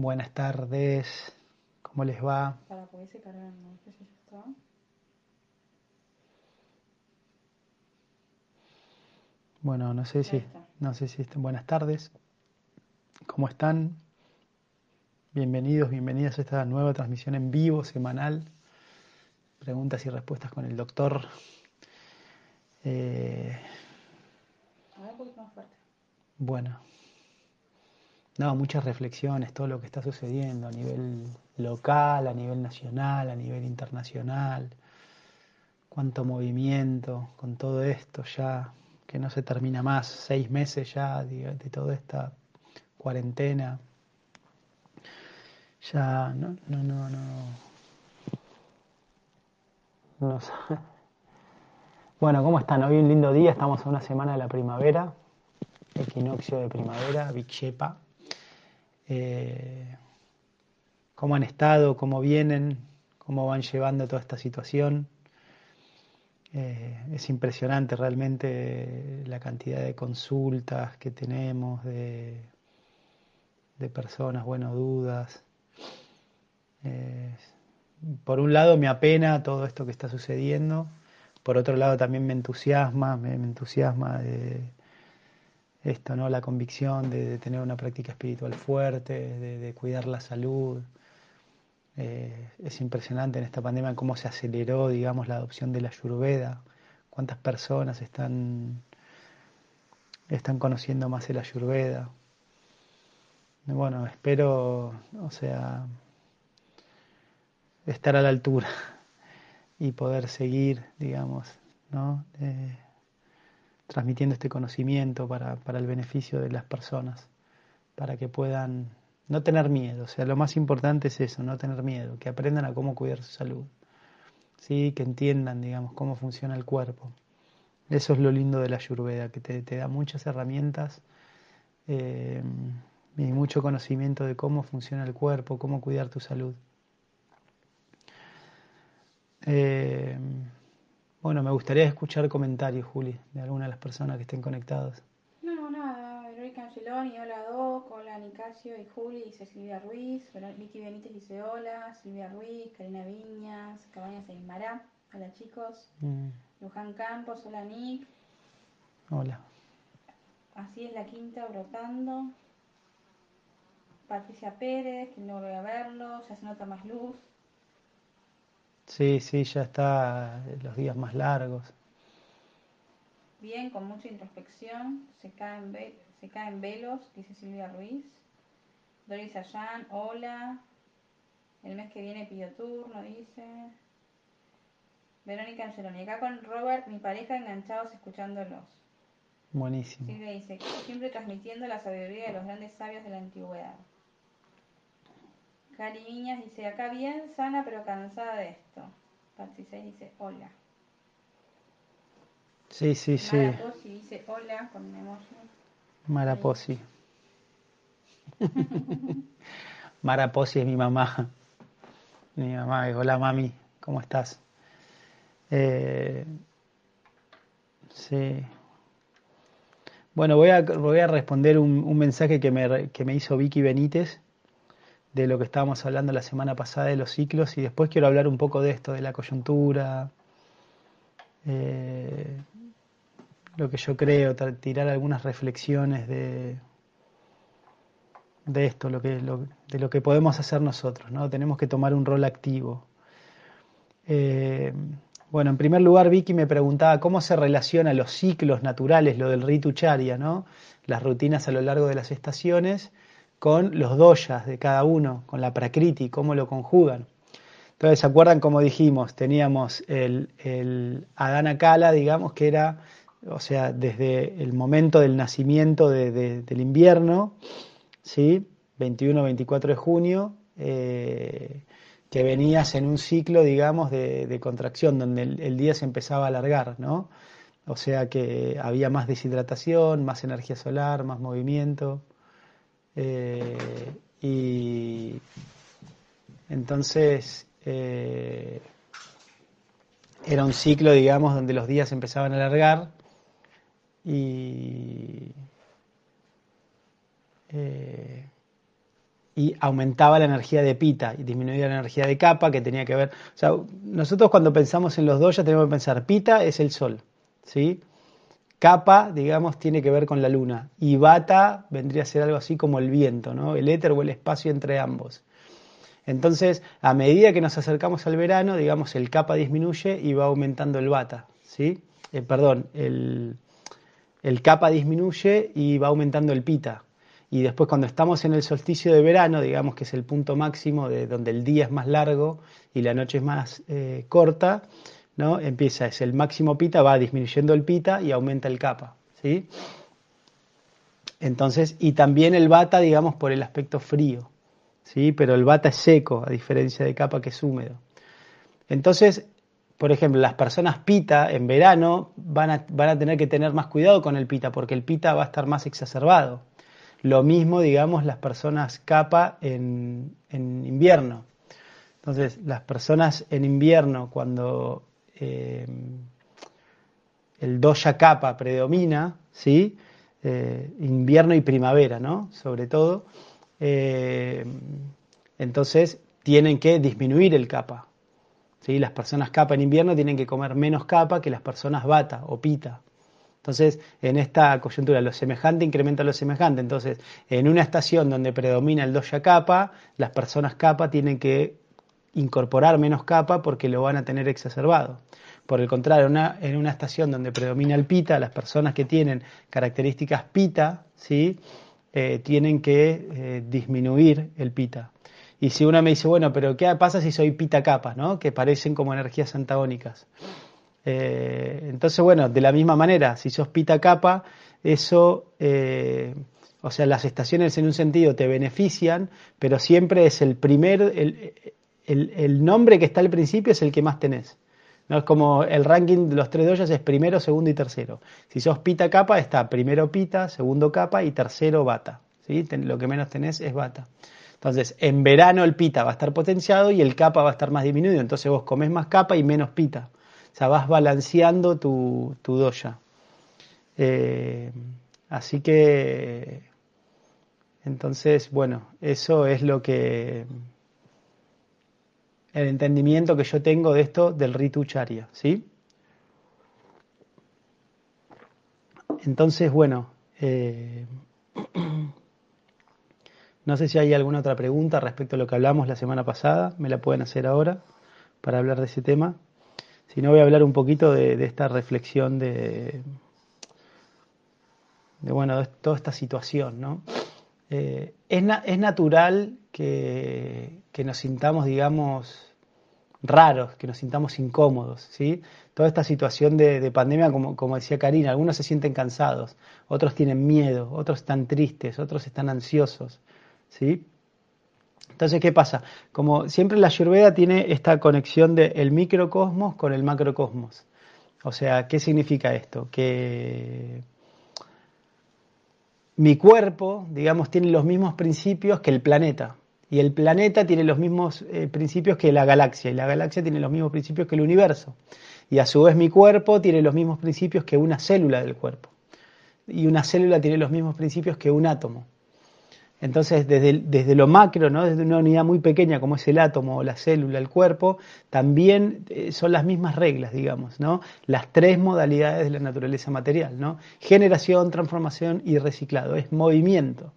Buenas tardes, ¿cómo les va? Para poderse cargar, no sé si ya está. Bueno, no sé si, no sé si están. Buenas tardes, ¿cómo están? Bienvenidos, bienvenidas a esta nueva transmisión en vivo semanal. Preguntas y respuestas con el doctor. Eh, A ver, un poquito más fuerte. bueno, no, muchas reflexiones, todo lo que está sucediendo a nivel local, a nivel nacional, a nivel internacional. Cuánto movimiento con todo esto ya, que no se termina más, seis meses ya de, de toda esta cuarentena. Ya, no, no, no, no. No sé. Bueno, ¿cómo están? Hoy un lindo día, estamos en una semana de la primavera, equinoccio de primavera, Vichepa. Eh, ¿Cómo han estado? ¿Cómo vienen? ¿Cómo van llevando toda esta situación? Eh, es impresionante realmente la cantidad de consultas que tenemos, de, personas, bueno, dudas. Eh, por un lado me apena todo esto que está sucediendo, por otro lado también me entusiasma, me, me entusiasma de esto, ¿no? La convicción de, tener una práctica espiritual fuerte, de, de cuidar la salud. Eh, es impresionante en esta pandemia cómo se aceleró, digamos, la adopción de la Ayurveda, cuántas personas están, están conociendo más el Ayurveda. Bueno, espero, o sea, estar a la altura y poder seguir, digamos, ¿no? Eh, transmitiendo este conocimiento para, para el beneficio de las personas, para que puedan no tener miedo. O sea, lo más importante es eso, no tener miedo, que aprendan a cómo cuidar su salud, ¿sí? que entiendan, digamos, cómo funciona el cuerpo. Eso es lo lindo de la Ayurveda, que te, te da muchas herramientas eh, y mucho conocimiento de cómo funciona el cuerpo, cómo cuidar tu salud. Eh, bueno, me gustaría escuchar comentarios, Juli, de alguna de las personas que estén conectadas. No, nada. Verónica Angeloni, hola Doc, hola Nicasio y Juli, dice Silvia Ruiz. Vicky Benítez dice hola, Silvia Ruiz, Karina Viñas, Cabañas Aymara, hola chicos. Mm, Luján Campos, hola Nick. hola. Así es la quinta brotando. Patricia Pérez, que no volvió a verlo, ya se nota más luz. Sí, sí, ya está eh, los días más largos. Bien, con mucha introspección, se caen, ve- se caen velos, dice Silvia Ruiz. Doris Allán, hola. El mes que viene pidió turno, dice. Verónica Angeloni, acá con Robert, mi pareja, enganchados escuchándolos. Buenísimo. Silvia dice, siempre transmitiendo la sabiduría de los grandes sabios de la antigüedad. Cari Viñas dice, acá bien, sana pero cansada de esto. Patricia dice, hola. Sí, sí, sí. Mara Pozzi dice, hola, con un emoji. Maraposi. Maraposi es mi mamá. Mi mamá, hola mami, ¿cómo estás? Eh, sí. Bueno, voy a, voy a responder un, un mensaje que me, que me hizo Vicky Benítez de lo que estábamos hablando la semana pasada de los ciclos y después quiero hablar un poco de esto, de la coyuntura, eh, lo que yo creo, tirar algunas reflexiones de, de esto, lo que, de lo que podemos hacer nosotros, ¿no? Tenemos que tomar un rol activo. Eh, bueno, en primer lugar, Vicky me preguntaba cómo se relaciona los ciclos naturales, lo del ritu charya, ¿no? Las rutinas a lo largo de las estaciones, con los doyas de cada uno, con la prakriti, cómo lo conjugan. Entonces, ¿se acuerdan cómo dijimos? Teníamos el, el Adana Kala, digamos, que era, o sea, desde el momento del nacimiento de- de- del invierno, ¿sí? 21-24 de junio, eh, que venías en un ciclo, digamos, de, contracción, donde el día se empezaba a alargar, ¿no? O sea que había más deshidratación, más energía solar, más movimiento. Eh, y entonces eh, era un ciclo, digamos, donde los días empezaban a alargar y, eh, y aumentaba la energía de pita y disminuía la energía de capa que tenía que ver, o sea, nosotros cuando pensamos en los doyas tenemos que pensar, pita es el sol, ¿sí? Capa, digamos, tiene que ver con la luna y bata vendría a ser algo así como el viento, ¿no? El éter o el espacio entre ambos. Entonces, a medida que nos acercamos al verano, digamos, el capa disminuye y va aumentando el bata, ¿sí? Eh, perdón, el, el capa disminuye y va aumentando el pita, y después cuando estamos en el solsticio de verano, digamos que es el punto máximo de donde el día es más largo y la noche es más eh, corta, ¿no? Empieza, es el máximo pita, va disminuyendo el pita y aumenta el capa, ¿sí? Entonces, y también el bata, digamos, por el aspecto frío, ¿sí? Pero el bata es seco, a diferencia de capa que es húmedo. Entonces, por ejemplo, las personas pita en verano van a, van a tener que tener más cuidado con el pita, porque el pita va a estar más exacerbado. Lo mismo, digamos, las personas capa en, invierno. Entonces, las personas en invierno, cuando eh, el doya capa predomina, ¿sí? Eh, invierno y primavera, ¿no? Sobre todo, eh, entonces tienen que disminuir el capa. ¿sí? Las personas capa en invierno tienen que comer menos capa que las personas bata o pita. Entonces, en esta coyuntura, lo semejante incrementa lo semejante. Entonces, en una estación donde predomina el doya capa, las personas capa tienen que incorporar menos capa porque lo van a tener exacerbado. Por el contrario, en una estación donde predomina el pita, las personas que tienen características pita, ¿sí? Eh, tienen que eh, disminuir el pita. Y si uno me dice, bueno, pero ¿qué pasa si soy pita capa, ¿no? que parecen como energías antagónicas? Eh, entonces, bueno, de la misma manera, si sos pita capa, eso, o sea, las estaciones en un sentido te benefician, pero siempre es el primer, el, nombre que está al principio es el que más tenés. ¿no? Es como el ranking de los tres doyas es primero, segundo y tercero. Si sos pita capa, está primero pita, segundo capa y tercero bata. ¿sí? Lo que menos tenés es bata. Entonces, en verano el pita va a estar potenciado y el capa va a estar más disminuido. Entonces vos comés más capa y menos pita. O sea, vas balanceando tu, tu doya. Eh, así que, entonces, bueno, eso es lo que, el entendimiento que yo tengo de esto del ritu charya, ¿sí? Entonces, bueno, eh, no sé si hay alguna otra pregunta respecto a lo que hablamos la semana pasada, me la pueden hacer ahora para hablar de ese tema no voy a hablar un poquito de, esta reflexión de, de, bueno, de toda esta situación, ¿no? Eh, es, es, natural que, nos sintamos, digamos, raros, que nos sintamos incómodos, ¿sí? Toda esta situación de, de, pandemia, como, como decía Karina, algunos se sienten cansados, otros tienen miedo, otros están tristes, otros están ansiosos, ¿sí? Entonces, ¿qué pasa? Como siempre la Ayurveda tiene esta conexión del microcosmos con el macrocosmos. O sea, ¿qué significa esto? Que mi cuerpo, digamos, tiene los mismos principios que el planeta. Y el planeta tiene los mismos eh, principios que la galaxia. Y la galaxia tiene los mismos principios que el universo. Y a su vez mi cuerpo tiene los mismos principios que una célula del cuerpo. Y una célula tiene los mismos principios que un átomo. Entonces, desde, desde, lo macro, ¿no? desde una unidad muy pequeña como es el átomo la célula, el cuerpo, también eh, son las mismas reglas, digamos, ¿no? las tres modalidades de la naturaleza material, ¿no? generación, transformación y reciclado, es movimiento.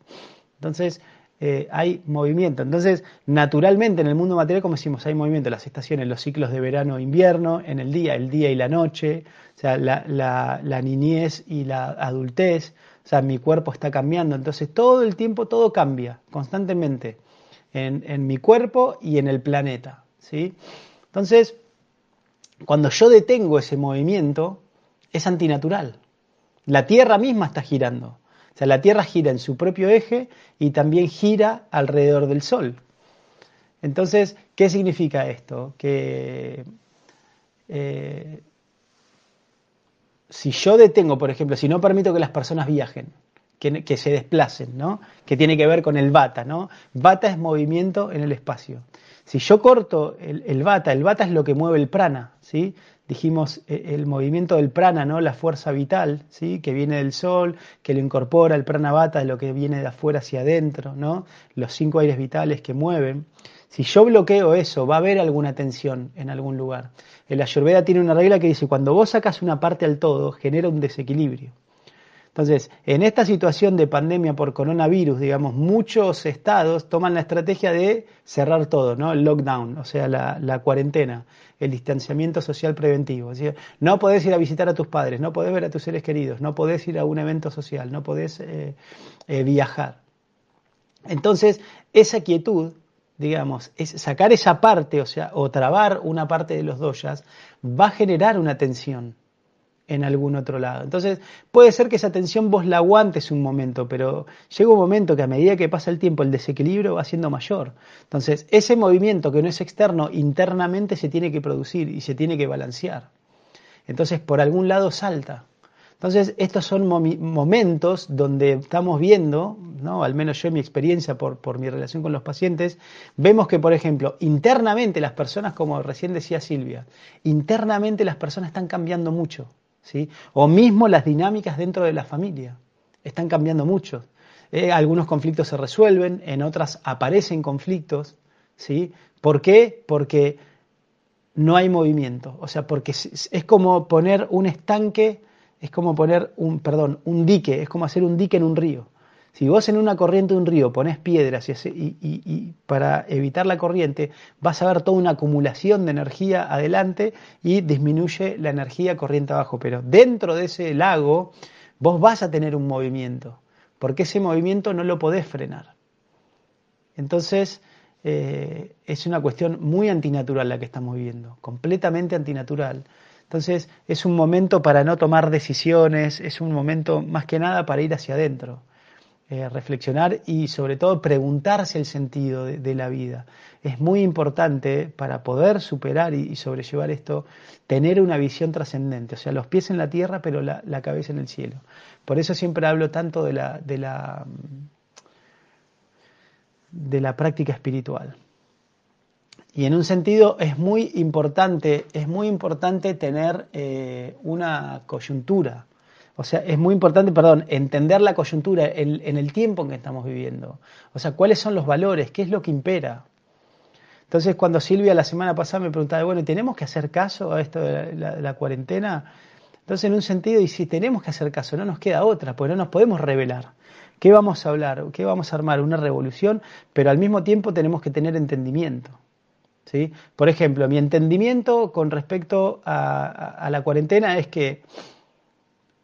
Entonces, eh, hay movimiento. Entonces, naturalmente en el mundo material, como decimos, hay movimiento, las estaciones, los ciclos de verano e invierno, en el día, el día y la noche, o sea, la, la niñez y la adultez, o sea, mi cuerpo está cambiando. Entonces, todo el tiempo todo cambia, constantemente, en, mi cuerpo y en el planeta. ¿sí? Entonces, cuando yo detengo ese movimiento, es antinatural. La Tierra misma está girando. O sea, la Tierra gira en su propio eje y también gira alrededor del Sol. Entonces, ¿qué significa esto? Que eh, si yo detengo, por ejemplo, si no permito que las personas viajen, que, se desplacen, ¿no? Que tiene que ver con el bata, ¿no? Bata es movimiento en el espacio. Si yo corto el, el bata, el bata es lo que mueve el prana, ¿sí? dijimos eh, el movimiento del prana, ¿no? la fuerza vital, ¿sí? que viene del sol, que lo incorpora, el prana bata lo que viene de afuera hacia adentro, ¿no? los cinco aires vitales que mueven. Si yo bloqueo eso, va a haber alguna tensión en algún lugar. El Ayurveda tiene una regla que dice, cuando vos sacas una parte al todo, genera un desequilibrio. Entonces, en esta situación de pandemia por coronavirus, digamos, muchos estados toman la estrategia de cerrar todo, ¿no? El lockdown, o sea, la, cuarentena, el distanciamiento social preventivo. no podés ir a visitar a tus padres, no podés ver a tus seres queridos, no podés ir a un evento social, no podés eh, eh, viajar. Entonces, esa quietud, digamos, es sacar esa parte, o sea, o trabar una parte de los doyas, va a generar una tensión en algún otro lado. Entonces, puede ser que esa tensión vos la aguantes un momento, pero llega un momento que a medida que pasa el tiempo el desequilibrio va siendo mayor. Entonces, ese movimiento que no es externo, internamente se tiene que producir y se tiene que balancear. Entonces, por algún lado salta. Entonces, estos son momentos donde estamos viendo, ¿no? al menos yo en mi experiencia por, por mi relación con los pacientes, vemos que, por ejemplo, internamente las personas, como recién decía Silvia, internamente las personas están cambiando mucho. O mismo las dinámicas dentro de la familia están cambiando mucho. Eh, algunos conflictos se resuelven, en otras aparecen conflictos, ¿sí? ¿Por qué? Porque no hay movimiento, o sea, porque es como poner un estanque, es como poner un, perdón, un dique, es como hacer un dique en un río. Si vos en una corriente de un río pones piedras y, para evitar la corriente, vas a ver toda una acumulación de energía adelante y disminuye la energía corriente abajo. Pero dentro de ese lago vos vas a tener un movimiento, porque ese movimiento no lo podés frenar. Entonces, eh, es una cuestión muy antinatural la que estamos viviendo, completamente antinatural. Entonces, es un momento para no tomar decisiones, es un momento más que nada para ir hacia adentro. Eh, reflexionar y sobre todo preguntarse el sentido de, la vida. Es muy importante para poder superar y, sobrellevar esto, tener una visión trascendente, o sea, los pies en la tierra pero la, cabeza en el cielo. Por eso siempre hablo tanto de la, de la, de la práctica espiritual. Y en un sentido es muy importante, es muy importante tener eh, una coyuntura, o sea, es muy importante, perdón, entender la coyuntura en, el tiempo en que estamos viviendo. O sea, cuáles son los valores, qué es lo que impera. Entonces, cuando Silvia la semana pasada me preguntaba, bueno, ¿tenemos que hacer caso a esto de la, cuarentena? Entonces, en un sentido, y si tenemos que hacer caso, no nos queda otra, porque no nos podemos revelar. ¿Qué vamos a hablar? ¿Qué vamos a armar? Una revolución, pero al mismo tiempo tenemos que tener entendimiento. ¿Sí? Por ejemplo, mi entendimiento con respecto a la cuarentena es que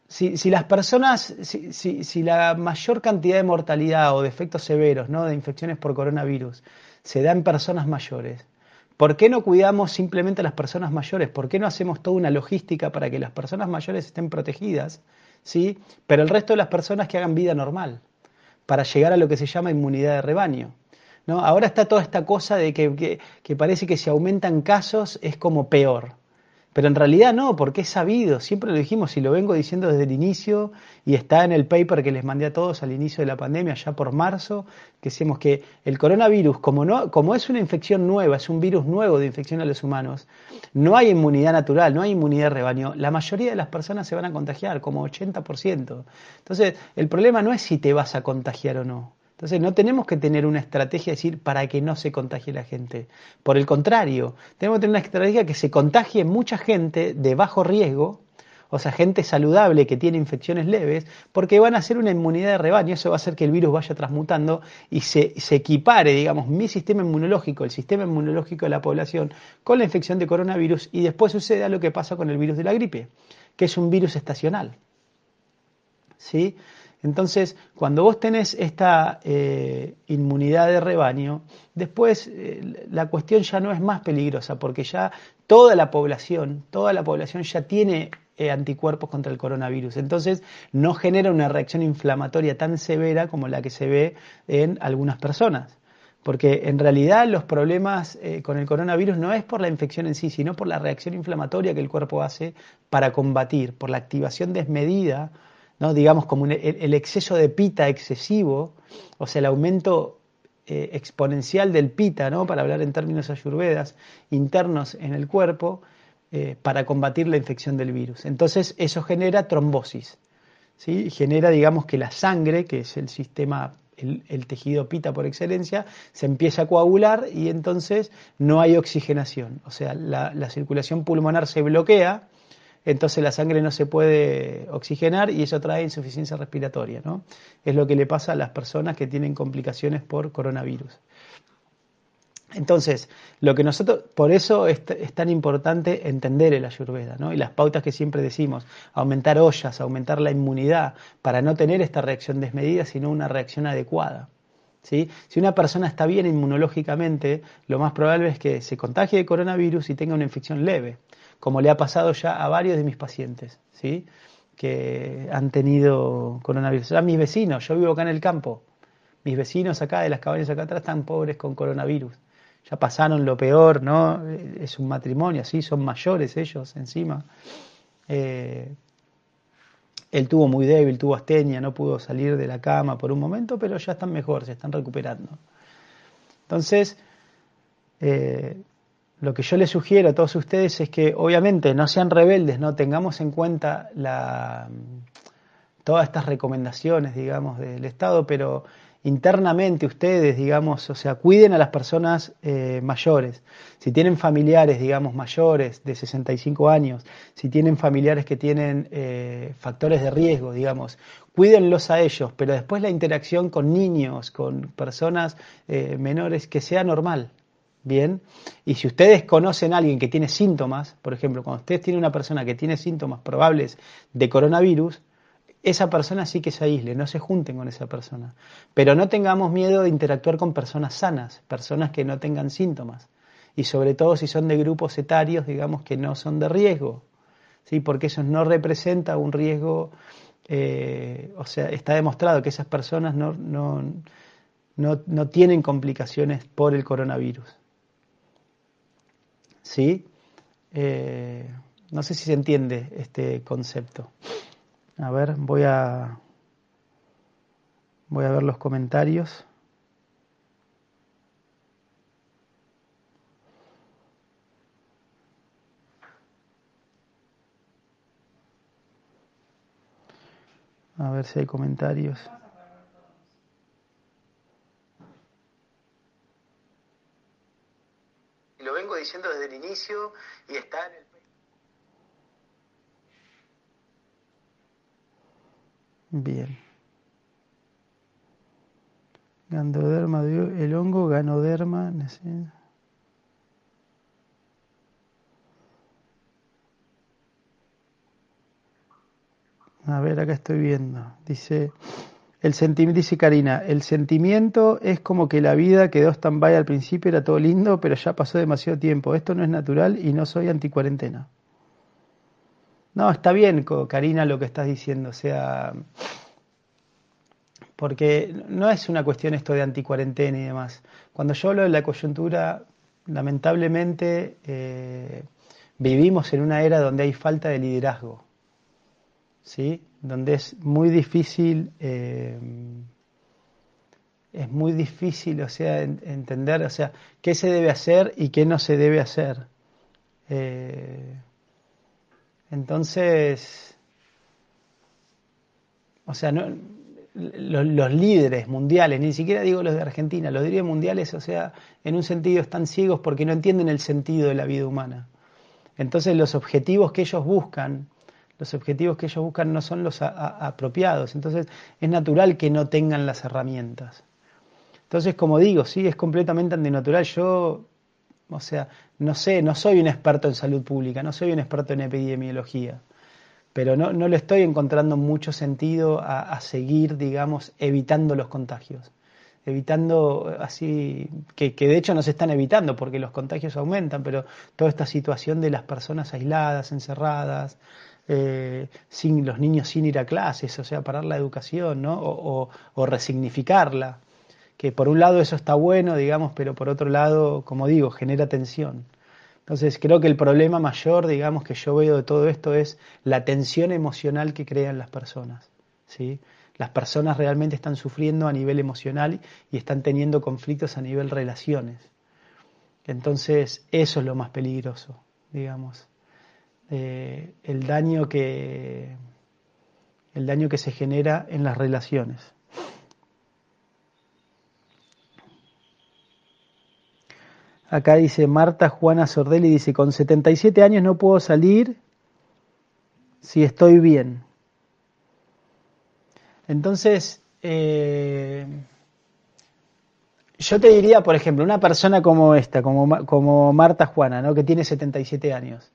si, las personas, si, la mayor cantidad de mortalidad o de efectos severos, ¿no? de infecciones por coronavirus, se da en personas mayores, ¿por qué no cuidamos simplemente a las personas mayores? ¿Por qué no hacemos toda una logística para que las personas mayores estén protegidas, ¿sí? pero el resto de las personas que hagan vida normal, para llegar a lo que se llama inmunidad de rebaño? ¿No? Ahora está toda esta cosa de que, parece que si aumentan casos es como peor. Pero en realidad no, porque es sabido, siempre lo dijimos y lo vengo diciendo desde el inicio y está en el paper que les mandé a todos al inicio de la pandemia, ya por marzo, que decimos que el coronavirus, como, no, como es una infección nueva, es un virus nuevo de infección a los humanos, no hay inmunidad natural, no hay inmunidad de rebaño. La mayoría de las personas se van a contagiar, como 80%. Entonces, el problema no es si te vas a contagiar o no. Entonces no tenemos que tener una estrategia de decir para que no se contagie la gente. Por el contrario, tenemos que tener una estrategia que se contagie mucha gente de bajo riesgo, o sea, gente saludable que tiene infecciones leves, porque van a hacer una inmunidad de rebaño, eso va a hacer que el virus vaya transmutando y se, se equipare, digamos, mi sistema inmunológico, el sistema inmunológico de la población, con la infección de coronavirus y después suceda lo que pasa con el virus de la gripe, que es un virus estacional. ¿Sí? Entonces, cuando vos tenés esta eh, inmunidad de rebaño, después eh, la cuestión ya no es más peligrosa, porque ya toda la población, toda la población ya tiene eh, anticuerpos contra el coronavirus. Entonces, no genera una reacción inflamatoria tan severa como la que se ve en algunas personas. Porque en realidad los problemas con el coronavirus no es por la infección en sí, sino por la reacción inflamatoria que el cuerpo hace para combatir, por la activación desmedida ¿no? digamos como el, exceso de pita excesivo, o sea, el aumento eh, exponencial del pita, ¿no? para hablar en términos ayurvedas, internos en el cuerpo, eh, para combatir la infección del virus. Entonces eso genera trombosis, ¿sí? genera digamos que la sangre, que es el sistema, el, tejido pita por excelencia, se empieza a coagular y entonces no hay oxigenación, o sea, la circulación pulmonar se bloquea entonces la sangre no se puede oxigenar y eso trae insuficiencia respiratoria. ¿no? Es lo que le pasa a las personas que tienen complicaciones por coronavirus. Entonces, lo que nosotros, por eso es, tan importante entender el ayurveda, ¿no? Y las pautas que siempre decimos, aumentar ollas, aumentar la inmunidad, para no tener esta reacción desmedida, sino una reacción adecuada. ¿Sí? Si una persona está bien inmunológicamente, lo más probable es que se contagie de coronavirus y tenga una infección leve como le ha pasado ya a varios de mis pacientes, ¿sí? que han tenido coronavirus. A mis vecinos, yo vivo acá en el campo, mis vecinos acá de las cabañas acá atrás están pobres con coronavirus. Ya pasaron lo peor, ¿no? Es un matrimonio, así, son mayores ellos encima. Eh, él tuvo muy débil, tuvo astenia, no pudo salir de la cama por un momento, pero ya están mejor, se están recuperando. Entonces, eh, lo que yo les sugiero a todos ustedes es que obviamente no sean rebeldes, no tengamos en cuenta la, todas estas recomendaciones, digamos, del Estado, pero internamente ustedes, digamos, o sea, cuiden a las personas eh, mayores. Si tienen familiares, digamos, mayores de 65 años, si tienen familiares que tienen eh, factores de riesgo, digamos, cuídenlos a ellos, pero después la interacción con niños, con personas eh, menores, que sea normal. Bien, y si ustedes conocen a alguien que tiene síntomas, por ejemplo, cuando ustedes tienen una persona que tiene síntomas probables de coronavirus, esa persona sí que se aísle, no se junten con esa persona. Pero no tengamos miedo de interactuar con personas sanas, personas que no tengan síntomas. Y sobre todo si son de grupos etarios, digamos que no son de riesgo, ¿sí? porque eso no representa un riesgo, eh, o sea, está demostrado que esas personas no, no, no tienen complicaciones por el coronavirus. ¿sí? Eh, no sé si se entiende este concepto. A ver, voy a, voy a ver los comentarios. A ver si hay comentarios. diciendo desde el inicio y está en el... Bien. Gandoderma, el hongo ganoderma. A ver, acá estoy viendo. Dice, el sentimiento, dice Karina, el sentimiento es como que la vida quedó stand-by al principio, era todo lindo, pero ya pasó demasiado tiempo. Esto no es natural y no soy anticuarentena. No, está bien, Karina, lo que estás diciendo. O sea, porque no es una cuestión esto de anticuarentena y demás. Cuando yo hablo de la coyuntura, lamentablemente eh, vivimos en una era donde hay falta de liderazgo. ¿Sí? donde es muy difícil, eh, es muy difícil, o sea, entender, o sea, qué se debe hacer y qué no se debe hacer. Eh, entonces, o sea, los, líderes mundiales, ni siquiera digo los de Argentina, los líderes mundiales, o sea, en un sentido están ciegos porque no entienden el sentido de la vida humana. Entonces los objetivos que ellos buscan los objetivos que ellos buscan no son los apropiados. Entonces es natural que no tengan las herramientas. Entonces, como digo, sí, es completamente antinatural. Yo, o sea, no sé, no soy un experto en salud pública, no soy un experto en epidemiología, pero no, no le estoy encontrando mucho sentido a, seguir, digamos, evitando los contagios evitando así, que, que, de hecho no se están evitando porque los contagios aumentan, pero toda esta situación de las personas aisladas, encerradas, eh, sin los niños sin ir a clases, o sea, parar la educación, ¿no? O, o, resignificarla. Que por un lado eso está bueno, digamos, pero por otro lado, como digo, genera tensión. Entonces creo que el problema mayor, digamos, que yo veo de todo esto es la tensión emocional que crean las personas, ¿sí? Las personas realmente están sufriendo a nivel emocional y están teniendo conflictos a nivel relaciones. Entonces, eso es lo más peligroso, digamos. Eh, el daño que el daño que se genera en las relaciones. Acá dice Marta Juana Sordelli, dice, con 77 años no puedo salir si estoy bien. Entonces, eh, yo te diría, por ejemplo, una persona como esta, como, como Marta Juana, ¿no? que tiene 77 años,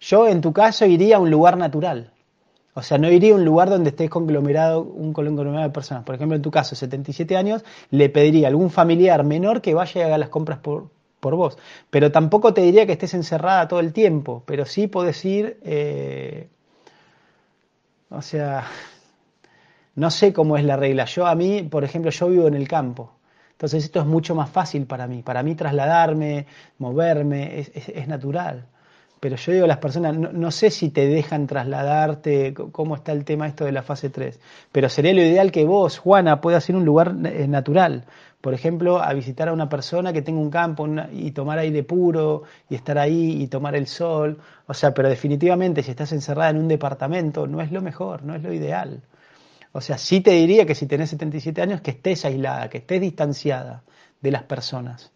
yo en tu caso iría a un lugar natural. O sea, no iría a un lugar donde estés conglomerado, un conglomerado de personas. Por ejemplo, en tu caso, 77 años, le pediría a algún familiar menor que vaya y haga las compras por, por vos. Pero tampoco te diría que estés encerrada todo el tiempo, pero sí podés ir, eh, o sea, no sé cómo es la regla. Yo a mí, por ejemplo, yo vivo en el campo. Entonces esto es mucho más fácil para mí. Para mí trasladarme, moverme, es natural. Pero yo digo a las personas, no, sé si te dejan trasladarte, cómo está el tema esto de la fase 3, pero sería lo ideal que vos, Juana, puedas ir a un lugar eh, natural. Por ejemplo, a visitar a una persona que tenga un campo y tomar aire puro y estar ahí y tomar el sol. O sea, pero definitivamente si estás encerrada en un departamento no es lo mejor, no es lo ideal. O sea, sí te diría que si tenés 77 años que estés aislada, que estés distanciada de las personas.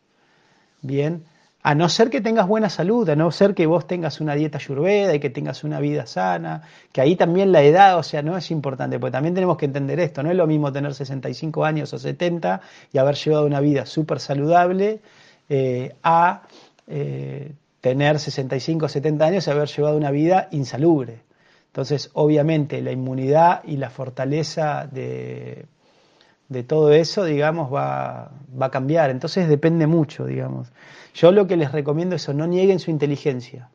Bien, a no ser que tengas buena salud, a no ser que vos tengas una dieta ayurveda y que tengas una vida sana, que ahí también la edad, o sea, no es importante, porque también tenemos que entender esto, no es lo mismo tener 65 años o 70 y haber llevado una vida súper saludable eh, a eh, tener 65 o 70 años y haber llevado una vida insalubre. Entonces, obviamente, la inmunidad y la fortaleza de, de todo eso, digamos, va, va a cambiar. Entonces depende mucho, digamos. Yo lo que les recomiendo es eso, no nieguen su inteligencia.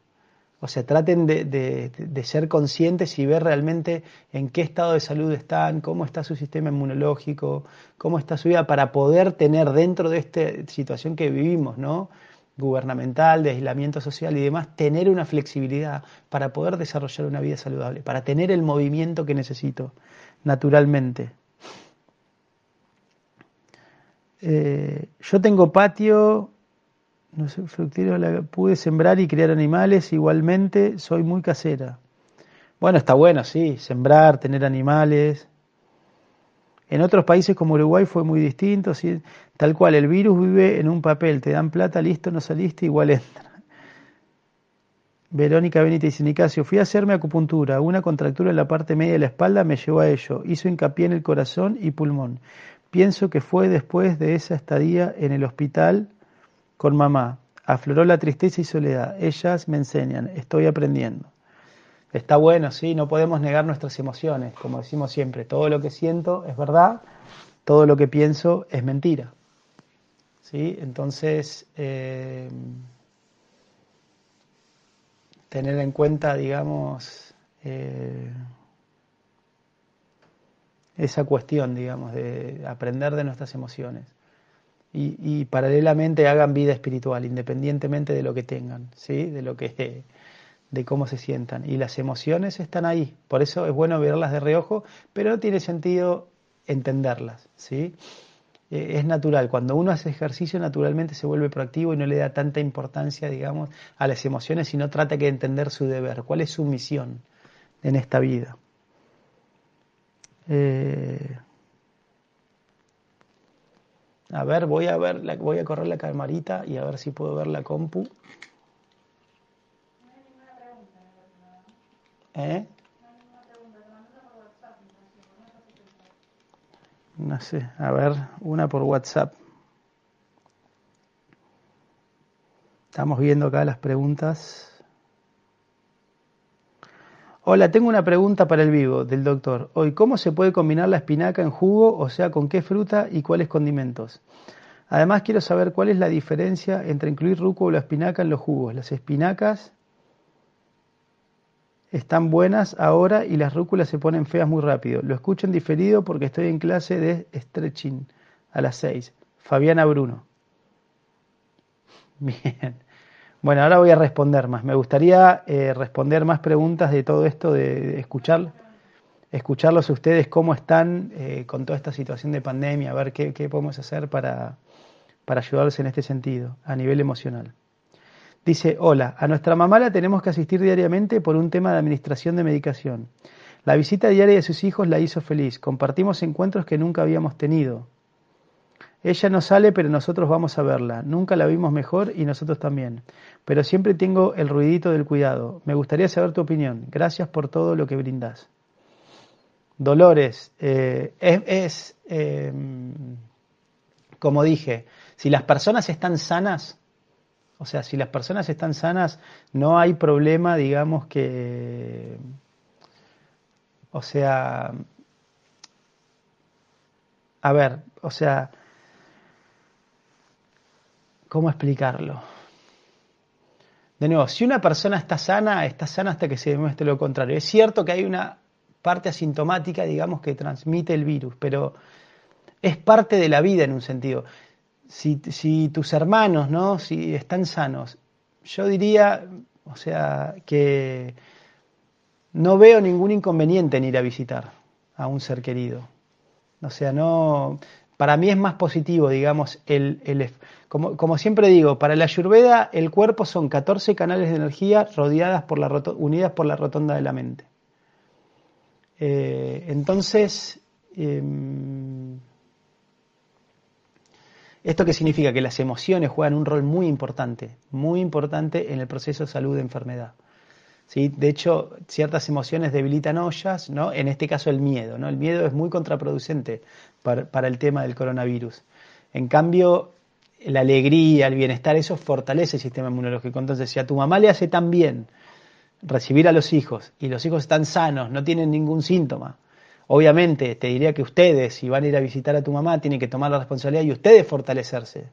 O sea, traten de, de, ser conscientes y ver realmente en qué estado de salud están, cómo está su sistema inmunológico, cómo está su vida, para poder tener dentro de esta situación que vivimos, ¿no? gubernamental, de aislamiento social y demás, tener una flexibilidad para poder desarrollar una vida saludable, para tener el movimiento que necesito naturalmente. Eh, yo tengo patio, no sé, fructero, pude sembrar y criar animales, igualmente soy muy casera. Bueno, está bueno, sí, sembrar, tener animales. En otros países como Uruguay fue muy distinto, ¿sí? tal cual, el virus vive en un papel, te dan plata, listo, no saliste, igual entra. Verónica Benítez y Nicasio, fui a hacerme acupuntura, una contractura en la parte media de la espalda me llevó a ello, hizo hincapié en el corazón y pulmón. Pienso que fue después de esa estadía en el hospital con mamá. Afloró la tristeza y soledad. Ellas me enseñan, estoy aprendiendo. Está bueno, sí, no podemos negar nuestras emociones, como decimos siempre. Todo lo que siento es verdad, todo lo que pienso es mentira. ¿Sí? Entonces, eh, tener en cuenta, digamos, eh, esa cuestión, digamos, de aprender de nuestras emociones. Y, paralelamente hagan vida espiritual, independientemente de lo que tengan, ¿sí? de, lo que, de cómo se sientan. Y las emociones están ahí, por eso es bueno verlas de reojo, pero no tiene sentido entenderlas. ¿sí? Eh, es natural, cuando uno hace ejercicio naturalmente se vuelve proactivo y no le da tanta importancia, digamos, a las emociones, sino trata de entender su deber, cuál es su misión en esta vida. Eh, a ver, voy a ver, la, voy a correr la camarita y a ver si puedo ver la compu. ¿Eh? No sé, a ver, una por WhatsApp. Estamos viendo acá las preguntas. Hola, tengo una pregunta para el vivo del doctor. Hoy, ¿cómo se puede combinar la espinaca en jugo? O sea, ¿con qué fruta y cuáles condimentos? Además, quiero saber cuál es la diferencia entre incluir rúcula o la espinaca en los jugos. Las espinacas están buenas ahora y las rúculas se ponen feas muy rápido. Lo escucho en diferido porque estoy en clase de stretching a las 6. Fabiana Bruno. Bien. Bueno, ahora voy a responder más. Me gustaría eh, responder más preguntas de todo esto, de, escuchar. escucharlos a ustedes cómo están eh, con toda esta situación de pandemia, a ver qué, podemos hacer para, para ayudarlos en este sentido, a nivel emocional. Dice, hola, a nuestra mamá la tenemos que asistir diariamente por un tema de administración de medicación. La visita diaria de sus hijos la hizo feliz. Compartimos encuentros que nunca habíamos tenido. Ella no sale, pero nosotros vamos a verla. Nunca la vimos mejor y nosotros también. Pero siempre tengo el ruidito del cuidado. Me gustaría saber tu opinión. Gracias por todo lo que brindas. Dolores, eh, es, em, como dije, si las personas están sanas, o sea, si las personas están sanas, no hay problema, digamos que, o sea, a ver, o sea, ¿cómo explicarlo? De nuevo, si una persona está sana, está sana hasta que se demuestre lo contrario. Es cierto que hay una parte asintomática, digamos, que transmite el virus, pero es parte de la vida en un sentido. Si, tus hermanos, ¿no? Si están sanos, yo diría, o sea, que no veo ningún inconveniente en ir a visitar a un ser querido. O sea, no, para mí es más positivo, digamos, el, el como, como, siempre digo, para la Ayurveda el cuerpo son 14 canales de energía rodeadas por la, unidas por la rotonda de la mente. Eh, entonces, em, ¿esto qué significa? Que las emociones juegan un rol muy importante, muy importante en el proceso de salud de enfermedad. ¿Sí? De hecho, ciertas emociones debilitan ollas, ¿no? en este caso el miedo. ¿no? El miedo es muy contraproducente para, el tema del coronavirus. En cambio, la alegría, el bienestar, eso fortalece el sistema inmunológico. Entonces, si a tu mamá le hace tan bien recibir a los hijos y los hijos están sanos, no tienen ningún síntoma, obviamente te diría que ustedes, si van a ir a visitar a tu mamá, tienen que tomar la responsabilidad y ustedes fortalecerse.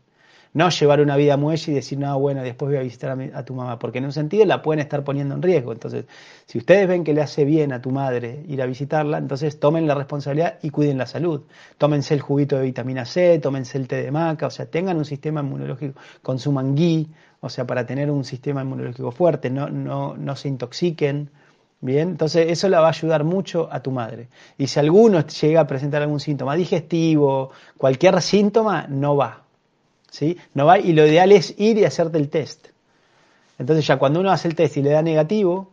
No llevar una vida muelle y decir, no, bueno, después voy a visitar a, tu mamá, porque en un sentido la pueden estar poniendo en riesgo. Entonces, si ustedes ven que le hace bien a tu madre ir a visitarla, entonces tomen la responsabilidad y cuiden la salud. Tómense el juguito de vitamina C, tómense el té de maca, o sea, tengan un sistema inmunológico, consuman ghee, o sea, para tener un sistema inmunológico fuerte, no, no, no se intoxiquen. Bien, entonces eso le va a ayudar mucho a tu madre. Y si alguno llega a presentar algún síntoma digestivo, cualquier síntoma, no va. ¿Sí? No va, y lo ideal es ir y hacerte el test. Entonces ya cuando uno hace el test y le da negativo,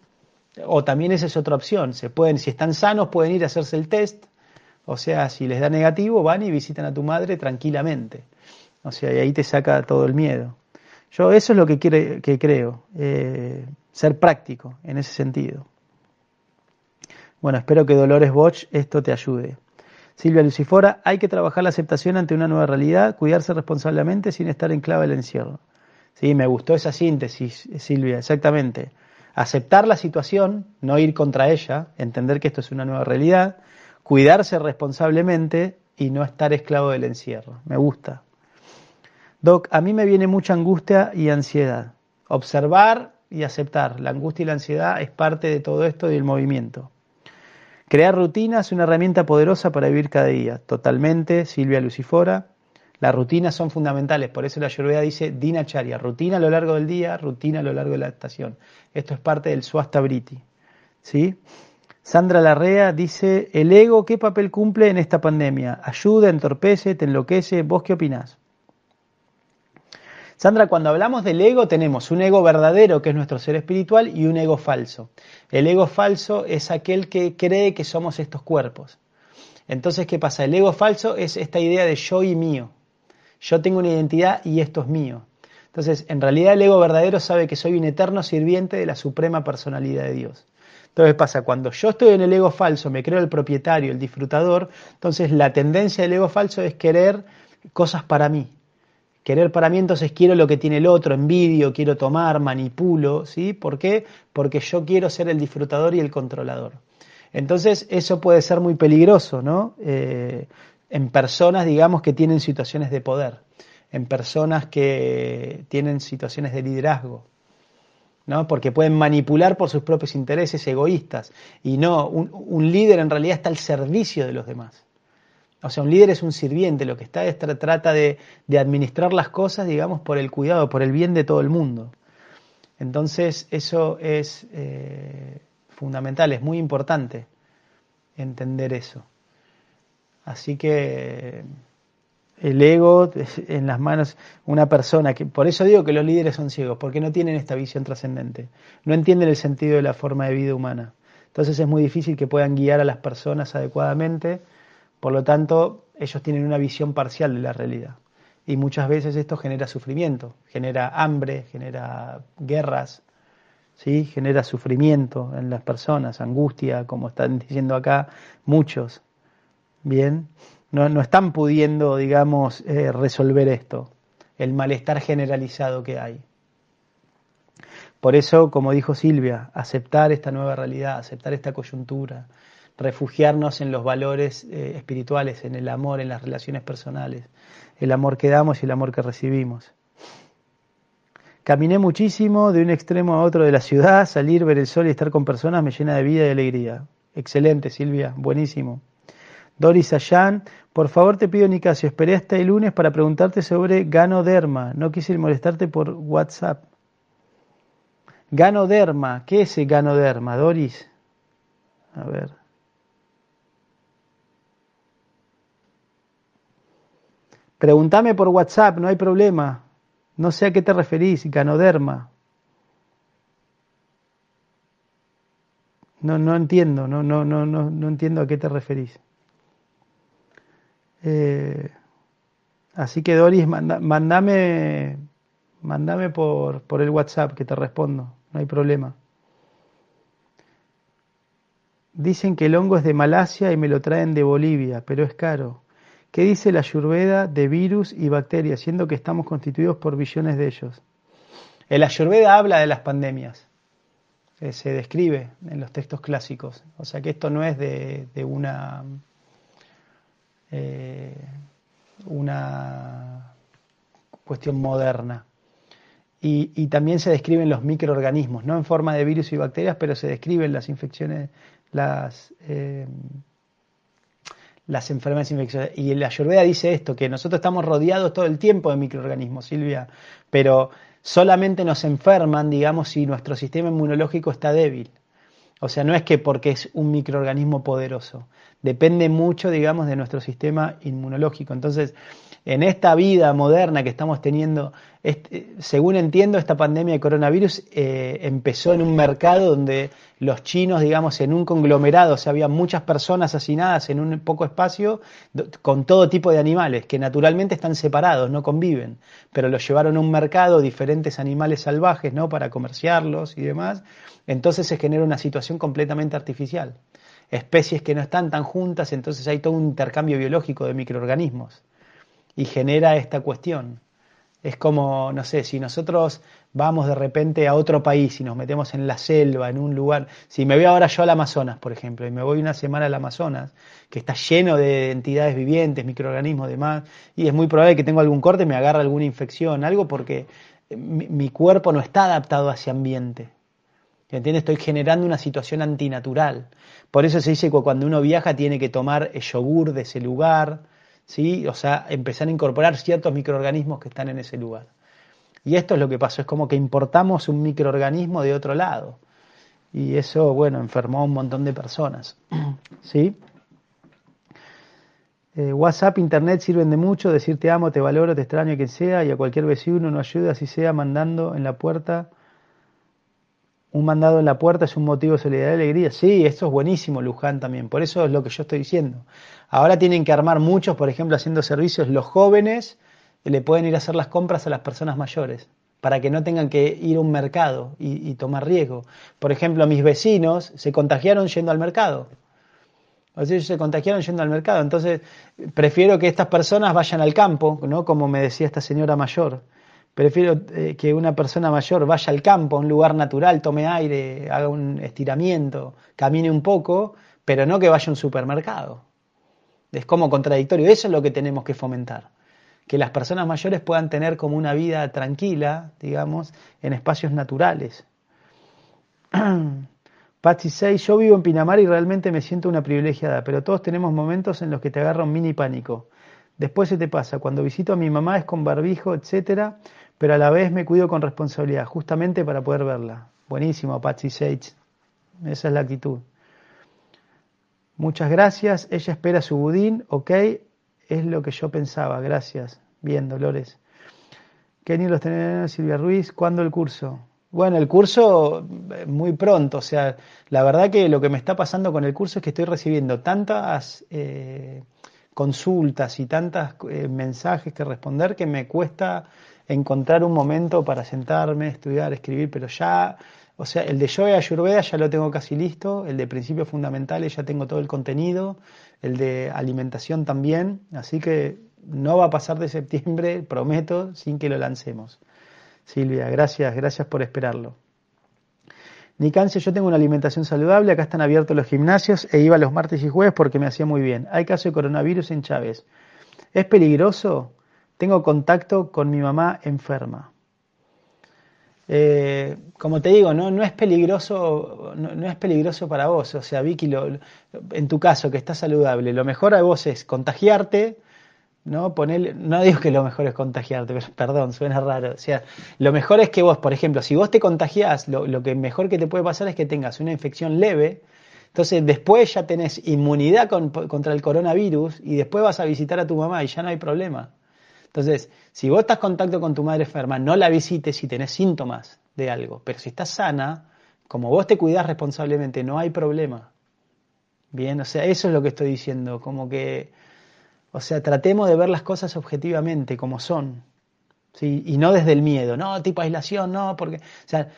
o también esa es otra opción, se pueden, si están sanos pueden ir a hacerse el test, o sea, si les da negativo van y visitan a tu madre tranquilamente. O sea, y ahí te saca todo el miedo. Yo eso es lo que, quiere, que creo, eh, ser práctico en ese sentido. Bueno, espero que Dolores Bosch esto te ayude. Silvia Lucifora, hay que trabajar la aceptación ante una nueva realidad, cuidarse responsablemente sin estar en clave del encierro. Sí, me gustó esa síntesis, Silvia, exactamente. Aceptar la situación, no ir contra ella, entender que esto es una nueva realidad, cuidarse responsablemente y no estar esclavo del encierro. Me gusta. Doc, a mí me viene mucha angustia y ansiedad. Observar y aceptar. La angustia y la ansiedad es parte de todo esto y del movimiento. Crear rutinas es una herramienta poderosa para vivir cada día. Totalmente, Silvia Lucifora. Las rutinas son fundamentales, por eso la Ayurveda dice dinacharya, rutina a lo largo del día, rutina a lo largo de la estación. Esto es parte del Swasta Briti. ¿sí? Sandra Larrea dice, ¿el ego qué papel cumple en esta pandemia? ¿Ayuda, entorpece, te enloquece? ¿Vos qué opinás? Sandra, cuando hablamos del ego tenemos un ego verdadero, que es nuestro ser espiritual, y un ego falso. El ego falso es aquel que cree que somos estos cuerpos. Entonces, ¿qué pasa? El ego falso es esta idea de yo y mío. Yo tengo una identidad y esto es mío. Entonces, en realidad el ego verdadero sabe que soy un eterno sirviente de la suprema personalidad de Dios. Entonces pasa, cuando yo estoy en el ego falso, me creo el propietario, el disfrutador, entonces la tendencia del ego falso es querer cosas para mí, Querer para mí entonces quiero lo que tiene el otro, envidio, quiero tomar, manipulo, ¿sí? ¿Por qué? Porque yo quiero ser el disfrutador y el controlador. Entonces eso puede ser muy peligroso, ¿no? Eh, en personas, digamos, que tienen situaciones de poder, en personas que tienen situaciones de liderazgo, ¿no? Porque pueden manipular por sus propios intereses egoístas. Y no, un líder en realidad está al servicio de los demás. O sea, un líder es un sirviente, lo que está es trata de, administrar las cosas, digamos, por el cuidado, por el bien de todo el mundo. Entonces, eso es eh, fundamental, es muy importante. entender eso. Así que el ego en las manos una persona que por eso digo que los líderes son ciegos porque no tienen esta visión trascendente no entienden el sentido de la forma de vida humana entonces es muy difícil que puedan guiar a las personas adecuadamente por lo tanto ellos tienen una visión parcial de la realidad y muchas veces esto genera sufrimiento genera hambre genera guerras ¿sí? genera sufrimiento en las personas angustia como están diciendo acá muchos bien no, no están pudiendo, digamos, eh, resolver esto, el malestar generalizado que hay. Por eso, como dijo Silvia, aceptar esta nueva realidad, aceptar esta coyuntura, refugiarnos en los valores eh, espirituales, en el amor, en las relaciones personales, el amor que damos y el amor que recibimos. Caminé muchísimo de un extremo a otro de la ciudad, salir, ver el sol y estar con personas me llena de vida y alegría. Excelente, Silvia, buenísimo. Doris Allan, por favor te pido Nicasio, esperé hasta el lunes para preguntarte sobre ganoderma. No quise molestarte por WhatsApp. Ganoderma, ¿qué es el ganoderma, Doris? A ver. Pregúntame por WhatsApp, no hay problema. No sé a qué te referís, ganoderma. No, no entiendo, no, no, no, no, no entiendo a qué te referís. Eh, así que Doris, mandame, mandame por, por el WhatsApp que te respondo, no hay problema. Dicen que el hongo es de Malasia y me lo traen de Bolivia, pero es caro. ¿Qué dice la Ayurveda de virus y bacterias, siendo que estamos constituidos por billones de ellos? El Ayurveda habla de las pandemias, se describe en los textos clásicos, o sea que esto no es de, de una eh, una cuestión moderna. Y, también se describen los microorganismos, no en forma de virus y bacterias, pero se describen las infecciones, las, eh, las enfermedades infecciosas. Y la Ayurveda dice esto, que nosotros estamos rodeados todo el tiempo de microorganismos, Silvia, pero solamente nos enferman, digamos, si nuestro sistema inmunológico está débil. O sea, no es que porque es un microorganismo poderoso, depende mucho, digamos, de nuestro sistema inmunológico. Entonces, en esta vida moderna que estamos teniendo, este, según entiendo, esta pandemia de coronavirus eh, empezó en un mercado donde los chinos, digamos, en un conglomerado, o sea, había muchas personas hacinadas en un poco espacio con todo tipo de animales, que naturalmente están separados, no conviven, pero los llevaron a un mercado, diferentes animales salvajes, ¿no? Para comerciarlos y demás. Entonces se genera una situación completamente artificial especies que no están tan juntas, entonces hay todo un intercambio biológico de microorganismos y genera esta cuestión. Es como, no sé, si nosotros vamos de repente a otro país y nos metemos en la selva, en un lugar, si me voy ahora yo al Amazonas, por ejemplo, y me voy una semana al Amazonas, que está lleno de entidades vivientes, microorganismos, demás, y es muy probable que tengo algún corte, me agarre alguna infección, algo porque mi, mi cuerpo no está adaptado a ese ambiente. ¿Entiendes? Estoy generando una situación antinatural. Por eso se dice que cuando uno viaja tiene que tomar el yogur de ese lugar, ¿sí? O sea, empezar a incorporar ciertos microorganismos que están en ese lugar. Y esto es lo que pasó, es como que importamos un microorganismo de otro lado. Y eso, bueno, enfermó a un montón de personas. ¿Sí? Eh, WhatsApp, Internet sirven de mucho, decir te amo, te valoro, te extraño, quien sea, y a cualquier vecino no ayuda, así sea mandando en la puerta un mandado en la puerta es un motivo de solidaridad y alegría. Sí, esto es buenísimo, Luján también. Por eso es lo que yo estoy diciendo. Ahora tienen que armar muchos, por ejemplo, haciendo servicios. Los jóvenes le pueden ir a hacer las compras a las personas mayores para que no tengan que ir a un mercado y, tomar riesgo. Por ejemplo, mis vecinos se contagiaron yendo al mercado. O sea, ellos se contagiaron yendo al mercado. Entonces, prefiero que estas personas vayan al campo, ¿no? Como me decía esta señora mayor Prefiero eh, que una persona mayor vaya al campo, a un lugar natural, tome aire, haga un estiramiento, camine un poco, pero no que vaya a un supermercado. Es como contradictorio. Eso es lo que tenemos que fomentar. Que las personas mayores puedan tener como una vida tranquila, digamos, en espacios naturales. Patsy 6, yo vivo en Pinamar y realmente me siento una privilegiada, pero todos tenemos momentos en los que te agarra un mini pánico. Después se te pasa. Cuando visito a mi mamá es con barbijo, etcétera, pero a la vez me cuido con responsabilidad, justamente para poder verla. Buenísimo, Patsy Sage. Esa es la actitud. Muchas gracias. Ella espera su budín, ok. Es lo que yo pensaba. Gracias. Bien, Dolores. ¿Qué los tener Silvia Ruiz? ¿Cuándo el curso? Bueno, el curso eh, muy pronto. O sea, la verdad que lo que me está pasando con el curso es que estoy recibiendo tantas eh, consultas y tantos eh, mensajes que responder que me cuesta encontrar un momento para sentarme, estudiar, escribir, pero ya o sea, el de Yoga Ayurveda ya lo tengo casi listo, el de principios fundamentales ya tengo todo el contenido, el de alimentación también, así que no va a pasar de septiembre, prometo, sin que lo lancemos. Silvia, gracias, gracias por esperarlo. Nicancia, yo tengo una alimentación saludable, acá están abiertos los gimnasios e iba los martes y jueves porque me hacía muy bien. Hay caso de coronavirus en Chávez. ¿Es peligroso? Tengo contacto con mi mamá enferma. Eh, como te digo, no, no es peligroso, no, es peligroso para vos. O sea, Vicky, en tu caso, que estás saludable, lo mejor a vos es contagiarte, ¿no? no digo que lo mejor es contagiarte, pero, perdón, suena raro. O sea, lo mejor es que vos, por ejemplo, si vos te contagiás, lo, lo que mejor que te puede pasar es que tengas una infección leve. Entonces después ya tenés inmunidad contra el coronavirus y después vas a visitar a tu mamá y ya no hay problema. Entonces, si vos estás en contacto con tu madre enferma, no la visites si tenés síntomas de algo. Pero si estás sana, como vos te cuidás responsablemente, no hay problema. Bien, o sea, eso es lo que estoy diciendo. Como que, o sea, tratemos de ver las cosas objetivamente, como son. ¿sí? Y no desde el miedo. No, tipo aislación, no, porque. O sea,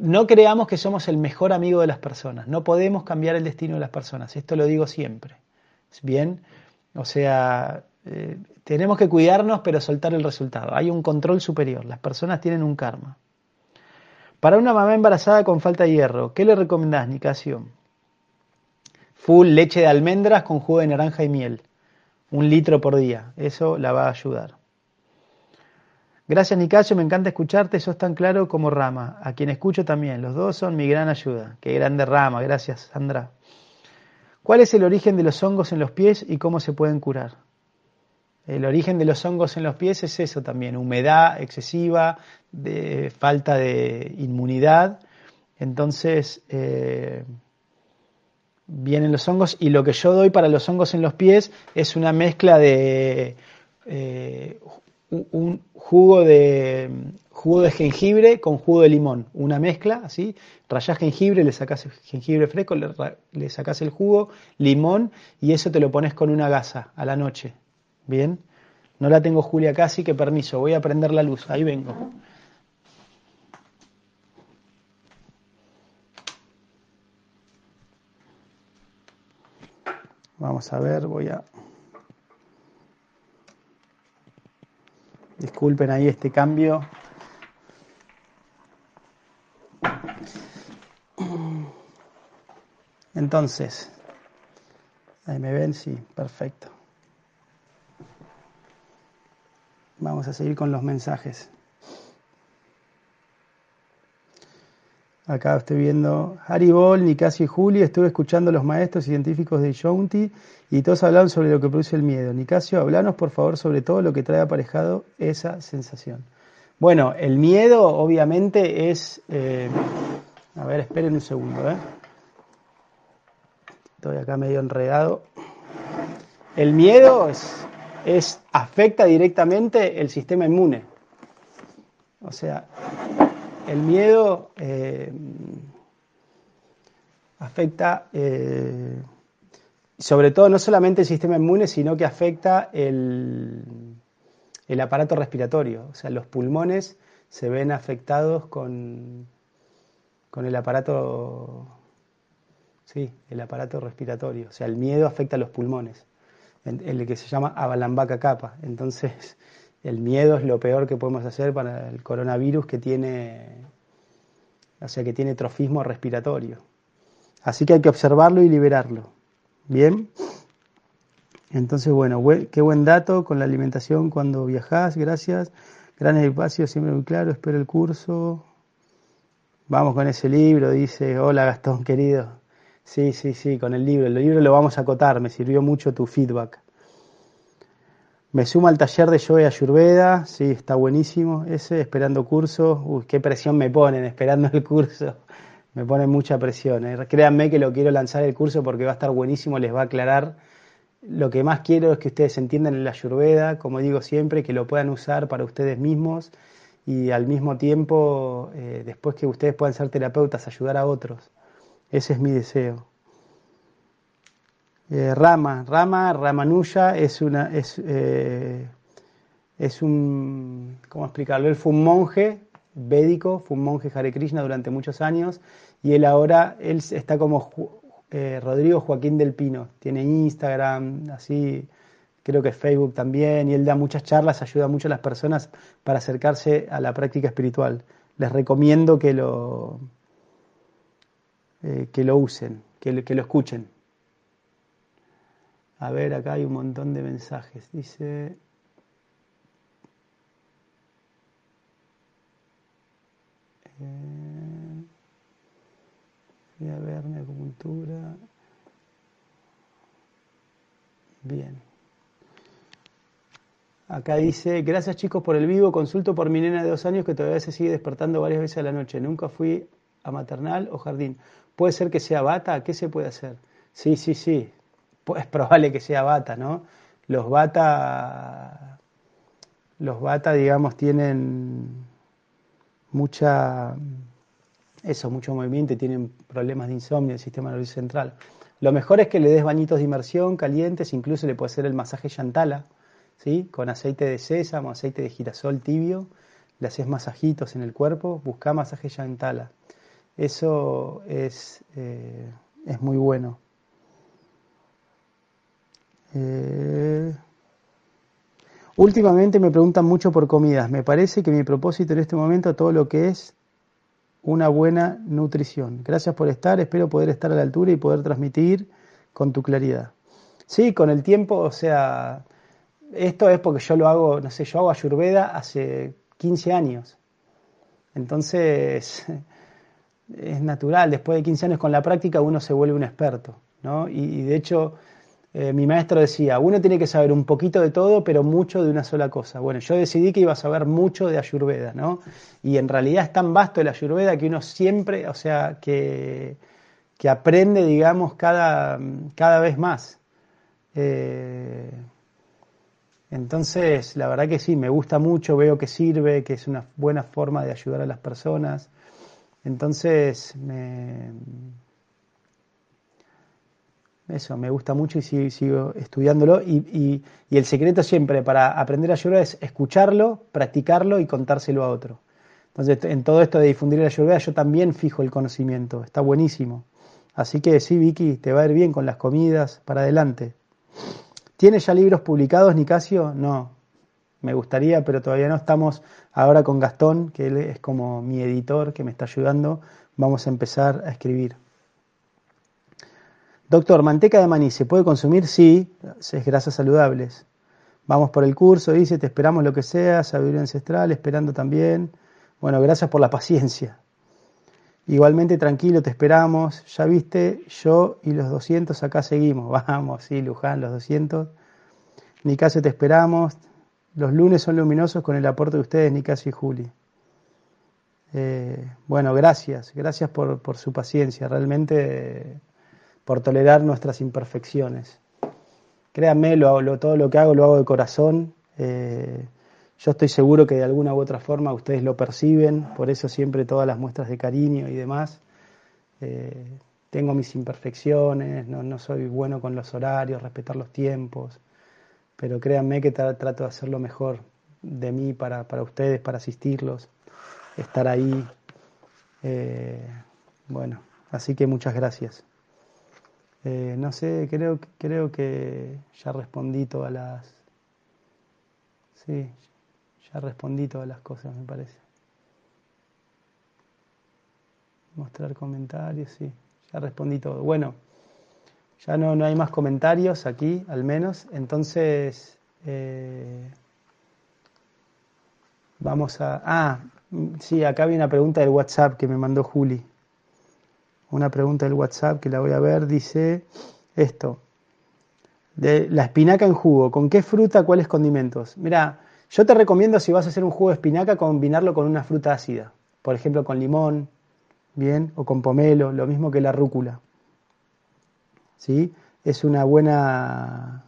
no creamos que somos el mejor amigo de las personas. No podemos cambiar el destino de las personas. Esto lo digo siempre. ¿Bien? O sea, eh, tenemos que cuidarnos pero soltar el resultado. Hay un control superior. Las personas tienen un karma. Para una mamá embarazada con falta de hierro, ¿qué le recomendás, Nicasio? Full leche de almendras con jugo de naranja y miel. Un litro por día. Eso la va a ayudar. Gracias, Nicasio. Me encanta escucharte. Sos tan claro como Rama. A quien escucho también. Los dos son mi gran ayuda. Qué grande Rama. Gracias, Sandra. ¿Cuál es el origen de los hongos en los pies y cómo se pueden curar? El origen de los hongos en los pies es eso también, humedad excesiva, de falta de inmunidad. Entonces eh, vienen los hongos y lo que yo doy para los hongos en los pies es una mezcla de eh, un jugo de jugo de jengibre con jugo de limón, una mezcla así, rayás jengibre, le sacas el jengibre fresco, le, le sacas el jugo, limón y eso te lo pones con una gasa a la noche Bien. No la tengo Julia casi, que permiso, voy a prender la luz, ahí vengo. Vamos a ver, voy a... Disculpen ahí este cambio. Entonces, ahí me ven, sí, perfecto. Vamos a seguir con los mensajes. Acá estoy viendo Haribol, Nicasio y Juli. Estuve escuchando a los maestros científicos de Jounti y todos hablaron sobre lo que produce el miedo. Nicasio, hablanos por favor sobre todo lo que trae aparejado esa sensación. Bueno, el miedo obviamente es... Eh, a ver, esperen un segundo. ¿eh? Estoy acá medio enredado. El miedo es es, afecta directamente el sistema inmune. O sea, el miedo eh, afecta eh, sobre todo no solamente el sistema inmune, sino que afecta el, el, aparato respiratorio. O sea, los pulmones se ven afectados con, con el aparato, sí, el aparato respiratorio. O sea, el miedo afecta a los pulmones el que se llama avalambaca capa. Entonces, el miedo es lo peor que podemos hacer para el coronavirus que tiene, o sea, que tiene trofismo respiratorio. Así que hay que observarlo y liberarlo. Bien. Entonces, bueno, qué buen dato con la alimentación cuando viajas, gracias. Gran espacio, siempre muy claro, espero el curso. Vamos con ese libro, dice, hola Gastón querido. Sí, sí, sí, con el libro. El libro lo vamos a acotar, me sirvió mucho tu feedback. Me sumo al taller de Joe Ayurveda, sí, está buenísimo ese, esperando curso. Uy, qué presión me ponen esperando el curso. Me pone mucha presión. ¿eh? Créanme que lo quiero lanzar el curso porque va a estar buenísimo, les va a aclarar. Lo que más quiero es que ustedes entiendan en la Ayurveda, como digo siempre, que lo puedan usar para ustedes mismos y al mismo tiempo, eh, después que ustedes puedan ser terapeutas, ayudar a otros. Ese es mi deseo. Eh, Rama, Rama, Ramanuja es una, es, eh, es un, ¿cómo explicarlo? Él fue un monje védico, fue un monje Hare Krishna durante muchos años y él ahora, él está como eh, Rodrigo Joaquín del Pino, tiene Instagram, así, creo que Facebook también, y él da muchas charlas, ayuda mucho a las personas para acercarse a la práctica espiritual. Les recomiendo que lo, que lo usen, que, que lo escuchen. A ver, acá hay un montón de mensajes. Dice... Eh, voy a ver mi acupuntura. Bien. Acá dice, gracias chicos por el vivo, consulto por mi nena de dos años que todavía se sigue despertando varias veces a la noche. Nunca fui a maternal o jardín. ¿Puede ser que sea bata? ¿Qué se puede hacer? Sí, sí, sí, es probable que sea bata, ¿no? Los bata, los bata, digamos, tienen mucha, eso, mucho movimiento y tienen problemas de insomnio del sistema nervioso central. Lo mejor es que le des bañitos de inmersión calientes, incluso le puede hacer el masaje yantala, ¿sí? Con aceite de sésamo, aceite de girasol tibio, le haces masajitos en el cuerpo, busca masaje yantala. Eso es, eh, es muy bueno. Eh, últimamente me preguntan mucho por comidas. Me parece que mi propósito en este momento todo lo que es una buena nutrición. Gracias por estar, espero poder estar a la altura y poder transmitir con tu claridad. Sí, con el tiempo, o sea, esto es porque yo lo hago, no sé, yo hago ayurveda hace 15 años. Entonces, es natural, después de 15 años con la práctica uno se vuelve un experto, ¿no? y de hecho, eh, mi maestro decía, uno tiene que saber un poquito de todo, pero mucho de una sola cosa. Bueno, yo decidí que iba a saber mucho de Ayurveda, ¿no? Y en realidad es tan vasto el Ayurveda que uno siempre, o sea, que, que aprende, digamos, cada, cada vez más. Eh, entonces, la verdad que sí, me gusta mucho, veo que sirve, que es una buena forma de ayudar a las personas. Entonces, me, eso, me gusta mucho y sigo, estudiándolo. Y, el secreto siempre para aprender a ayurveda es escucharlo, practicarlo y contárselo a otro. Entonces, en todo esto de difundir la ayurveda, yo también fijo el conocimiento. Está buenísimo. Así que sí, Vicky, te va a ir bien con las comidas, para adelante. ¿Tienes ya libros publicados, Nicasio? No. Me gustaría, pero todavía no. Estamos ahora con Gastón, que él es como mi editor, que me está ayudando. Vamos a empezar a escribir. Doctor, ¿manteca de maní se puede consumir? Sí, es grasas saludables. Vamos por el curso, dice, te esperamos lo que sea, sabiduría ancestral, esperando también. Bueno, gracias por la paciencia. Igualmente tranquilo, te esperamos. Ya viste, yo y los 200 acá seguimos. Vamos, sí, Luján, los 200. Nicasio, te esperamos. Los lunes son luminosos con el aporte de ustedes, Nicasio y Juli. Eh, bueno, gracias, gracias por, su paciencia. Realmente por tolerar nuestras imperfecciones. Créanme, lo, todo lo que hago lo hago de corazón. Eh, yo estoy seguro que de alguna u otra forma ustedes lo perciben, por eso siempre todas las muestras de cariño y demás. Eh, tengo mis imperfecciones, no, soy bueno con los horarios, respetar los tiempos, pero créanme que trato de hacer lo mejor de mí para, ustedes, para asistirlos, estar ahí. Eh, bueno, así que muchas gracias. Eh, no sé, creo, creo que ya respondí todas las... Sí, ya respondí todas las cosas, me parece. Mostrar comentarios, sí, ya respondí todo. Bueno, ya no, no hay más comentarios aquí, al menos. Entonces, eh, vamos a... Ah, sí, acá había una pregunta del WhatsApp que me mandó Juli una pregunta del WhatsApp que la voy a ver, dice esto. De la espinaca en jugo, ¿con qué fruta, cuáles condimentos? Mira, yo te recomiendo si vas a hacer un jugo de espinaca combinarlo con una fruta ácida, por ejemplo con limón, bien, o con pomelo, lo mismo que la rúcula. ¿Sí? Es una buena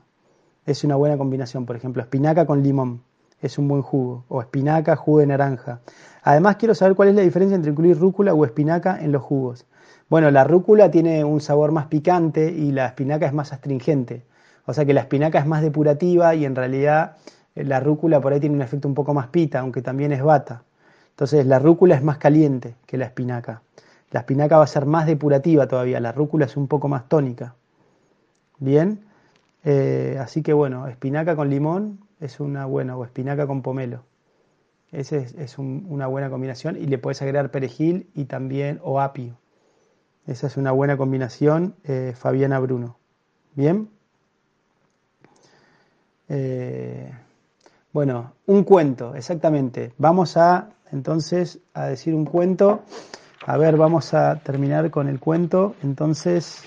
es una buena combinación, por ejemplo, espinaca con limón es un buen jugo, o espinaca, jugo de naranja. Además, quiero saber cuál es la diferencia entre incluir rúcula o espinaca en los jugos. Bueno, la rúcula tiene un sabor más picante y la espinaca es más astringente. O sea que la espinaca es más depurativa y en realidad eh, la rúcula por ahí tiene un efecto un poco más pita, aunque también es bata. Entonces la rúcula es más caliente que la espinaca. La espinaca va a ser más depurativa todavía, la rúcula es un poco más tónica. Bien, eh, así que bueno, espinaca con limón es una buena, o espinaca con pomelo. Esa es, una buena combinación y le puedes agregar perejil y también o apio. Esa es una buena combinación, eh, Fabiana Bruno. Bien. Eh, bueno, un cuento, exactamente. Vamos a entonces a decir un cuento. A ver, vamos a terminar con el cuento. Entonces,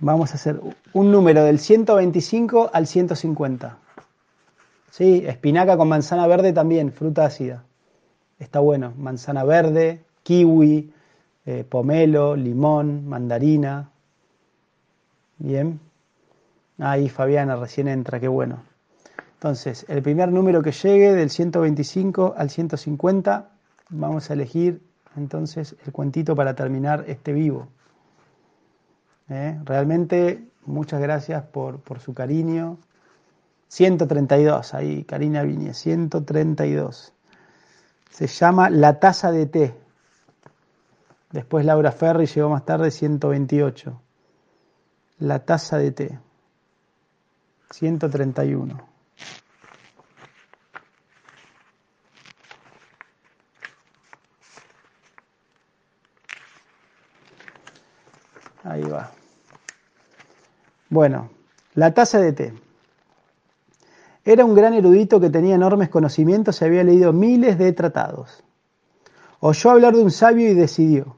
vamos a hacer un número del 125 al 150. Sí, espinaca con manzana verde también, fruta ácida. Está bueno, manzana verde, kiwi, eh, pomelo, limón, mandarina. Bien. Ahí Fabiana recién entra, qué bueno. Entonces, el primer número que llegue del 125 al 150, vamos a elegir entonces el cuentito para terminar este vivo. ¿Eh? Realmente muchas gracias por, su cariño. 132, ahí Karina Viñe, 132. Se llama La taza de té. Después Laura Ferri llegó más tarde, 128. La taza de té. 131. Ahí va. Bueno, la taza de té. Era un gran erudito que tenía enormes conocimientos y había leído miles de tratados. Oyó hablar de un sabio y decidió,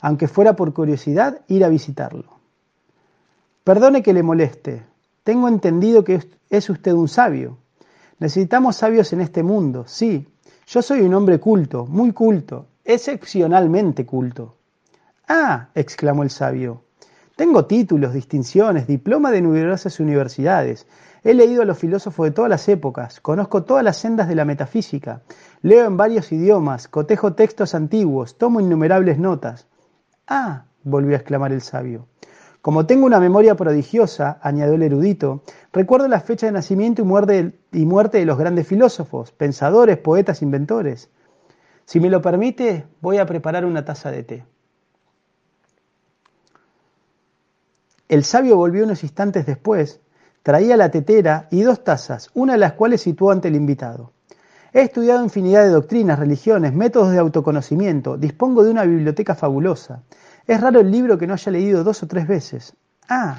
aunque fuera por curiosidad, ir a visitarlo. Perdone que le moleste, tengo entendido que es usted un sabio. Necesitamos sabios en este mundo, sí. Yo soy un hombre culto, muy culto, excepcionalmente culto. Ah, exclamó el sabio, tengo títulos, distinciones, diploma de numerosas universidades. He leído a los filósofos de todas las épocas, conozco todas las sendas de la metafísica, leo en varios idiomas, cotejo textos antiguos, tomo innumerables notas. Ah, volvió a exclamar el sabio. Como tengo una memoria prodigiosa, añadió el erudito, recuerdo la fecha de nacimiento y muerte, y muerte de los grandes filósofos, pensadores, poetas, inventores. Si me lo permite, voy a preparar una taza de té. El sabio volvió unos instantes después, traía la tetera y dos tazas, una de las cuales situó ante el invitado. He estudiado infinidad de doctrinas, religiones, métodos de autoconocimiento, dispongo de una biblioteca fabulosa. Es raro el libro que no haya leído dos o tres veces. Ah,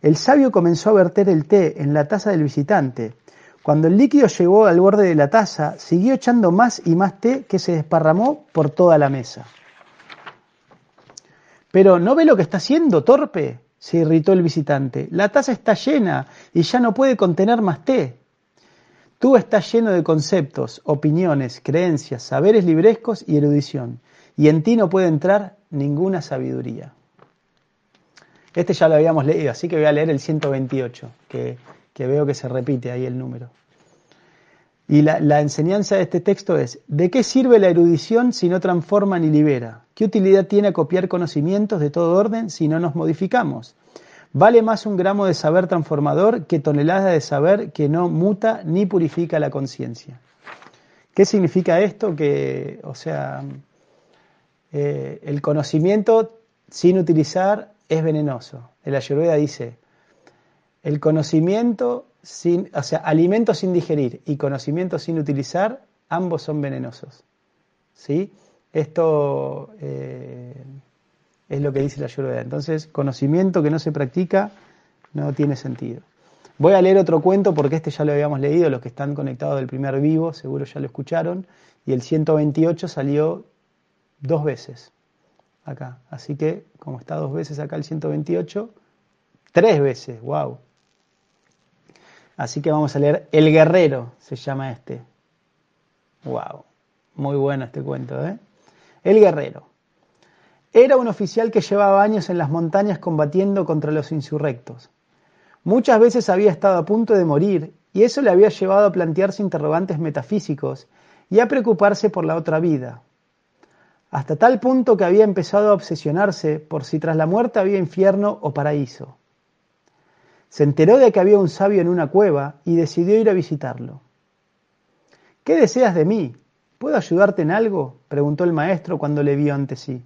el sabio comenzó a verter el té en la taza del visitante. Cuando el líquido llegó al borde de la taza, siguió echando más y más té que se desparramó por toda la mesa. Pero ¿no ve lo que está haciendo, torpe? Se irritó el visitante. La taza está llena y ya no puede contener más té. Tú estás lleno de conceptos, opiniones, creencias, saberes librescos y erudición, y en ti no puede entrar ninguna sabiduría. Este ya lo habíamos leído, así que voy a leer el 128, que, que veo que se repite ahí el número. Y la, enseñanza de este texto es, ¿de qué sirve la erudición si no transforma ni libera? ¿Qué utilidad tiene copiar conocimientos de todo orden si no nos modificamos? Vale más un gramo de saber transformador que toneladas de saber que no muta ni purifica la conciencia. ¿Qué significa esto? Que, o sea, eh, el conocimiento sin utilizar es venenoso. El Ayurveda dice, el conocimiento sin, o sea, alimento sin digerir y conocimiento sin utilizar, ambos son venenosos. ¿Sí? Esto eh, es lo que dice la Ayurveda. Entonces, conocimiento que no se practica no tiene sentido. Voy a leer otro cuento porque este ya lo habíamos leído, los que están conectados del primer vivo seguro ya lo escucharon, y el 128 salió dos veces acá. Así que, como está dos veces acá el 128, tres veces, wow. Así que vamos a leer El Guerrero, se llama este. Wow, muy bueno este cuento, ¿eh? El guerrero. Era un oficial que llevaba años en las montañas combatiendo contra los insurrectos. Muchas veces había estado a punto de morir y eso le había llevado a plantearse interrogantes metafísicos y a preocuparse por la otra vida, hasta tal punto que había empezado a obsesionarse por si tras la muerte había infierno o paraíso. Se enteró de que había un sabio en una cueva y decidió ir a visitarlo. ¿Qué deseas de mí? ¿Puedo ayudarte en algo? preguntó el maestro cuando le vio ante sí.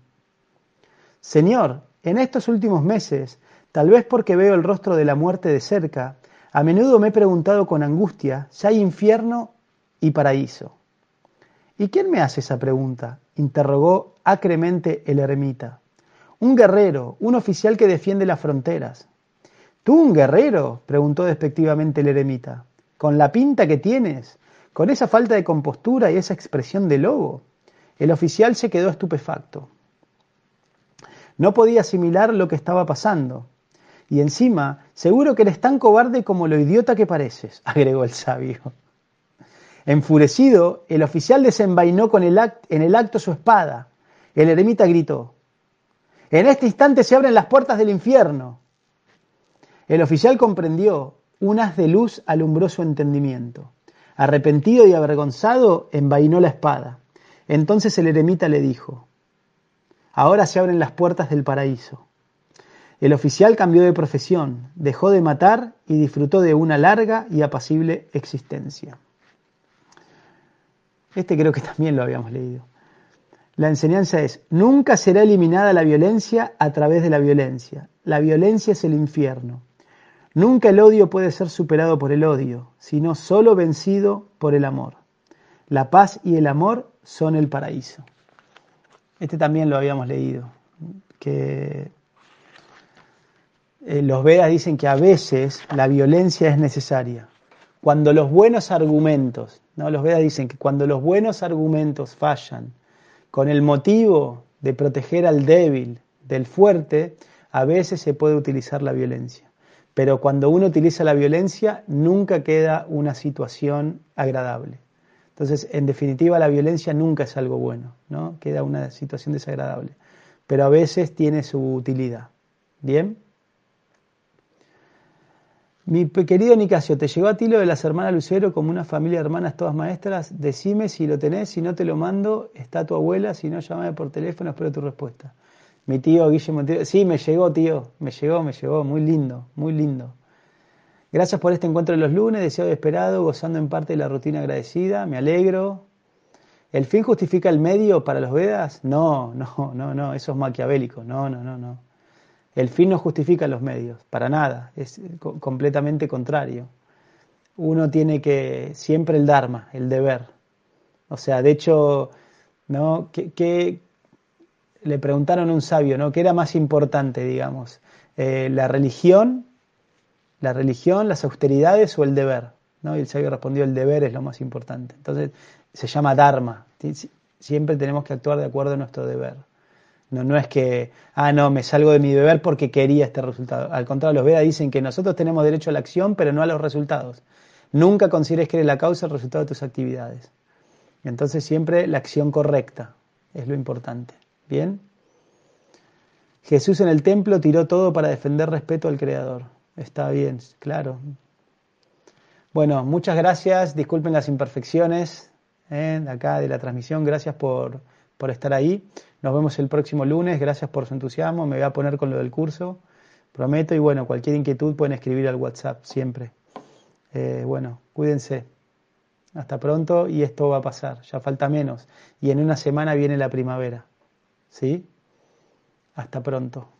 Señor, en estos últimos meses, tal vez porque veo el rostro de la muerte de cerca, a menudo me he preguntado con angustia si hay infierno y paraíso. ¿Y quién me hace esa pregunta? interrogó acremente el eremita. Un guerrero, un oficial que defiende las fronteras. ¿Tú un guerrero? preguntó despectivamente el eremita. ¿Con la pinta que tienes? ¿Con esa falta de compostura y esa expresión de lobo? El oficial se quedó estupefacto. No podía asimilar lo que estaba pasando. Y encima, seguro que eres tan cobarde como lo idiota que pareces, agregó el sabio. Enfurecido, el oficial desenvainó con en el acto su espada. El eremita gritó, en este instante se abren las puertas del infierno. El oficial comprendió, un haz de luz alumbró su entendimiento. Arrepentido y avergonzado, envainó la espada. Entonces el eremita le dijo, Ahora se abren las puertas del paraíso. El oficial cambió de profesión, dejó de matar y disfrutó de una larga y apacible existencia. Este creo que también lo habíamos leído. La enseñanza es, nunca será eliminada la violencia a través de la violencia. La violencia es el infierno. Nunca el odio puede ser superado por el odio, sino solo vencido por el amor. La paz y el amor son el paraíso. Este también lo habíamos leído, que eh, los Vedas dicen que a veces la violencia es necesaria. Cuando los buenos argumentos, ¿no? los Vedas dicen que cuando los buenos argumentos fallan con el motivo de proteger al débil del fuerte, a veces se puede utilizar la violencia. Pero cuando uno utiliza la violencia, nunca queda una situación agradable. Entonces, en definitiva, la violencia nunca es algo bueno, ¿no? Queda una situación desagradable. Pero a veces tiene su utilidad. ¿Bien? Mi querido Nicasio, ¿te llegó a ti lo de las hermanas Lucero como una familia de hermanas todas maestras? Decime si lo tenés, si no te lo mando, está tu abuela, si no, llámame por teléfono, espero tu respuesta. Mi tío Guillermo, sí, me llegó, tío, me llegó, me llegó, muy lindo, muy lindo. Gracias por este encuentro de los lunes, deseado y esperado, gozando en parte de la rutina agradecida, me alegro. ¿El fin justifica el medio para los Vedas? No, no, no, no, eso es maquiavélico, no, no, no, no. El fin no justifica los medios, para nada, es completamente contrario. Uno tiene que, siempre el Dharma, el deber. O sea, de hecho, ¿no? ¿Qué, le preguntaron a un sabio, ¿no? ¿Qué era más importante, digamos? Eh, ¿La religión la religión, las austeridades o el deber. ¿no? Y el sabio respondió, el deber es lo más importante. Entonces se llama Dharma. Siempre tenemos que actuar de acuerdo a nuestro deber. No, no es que, ah, no, me salgo de mi deber porque quería este resultado. Al contrario, los Vedas dicen que nosotros tenemos derecho a la acción, pero no a los resultados. Nunca consideres que eres la causa el resultado de tus actividades. Entonces siempre la acción correcta es lo importante. ¿Bien? Jesús en el templo tiró todo para defender respeto al Creador. Está bien, claro. Bueno, muchas gracias. Disculpen las imperfecciones ¿eh? acá de la transmisión. Gracias por, por estar ahí. Nos vemos el próximo lunes. Gracias por su entusiasmo. Me voy a poner con lo del curso. Prometo. Y bueno, cualquier inquietud pueden escribir al WhatsApp siempre. Eh, bueno, cuídense. Hasta pronto y esto va a pasar. Ya falta menos. Y en una semana viene la primavera. ¿Sí? Hasta pronto.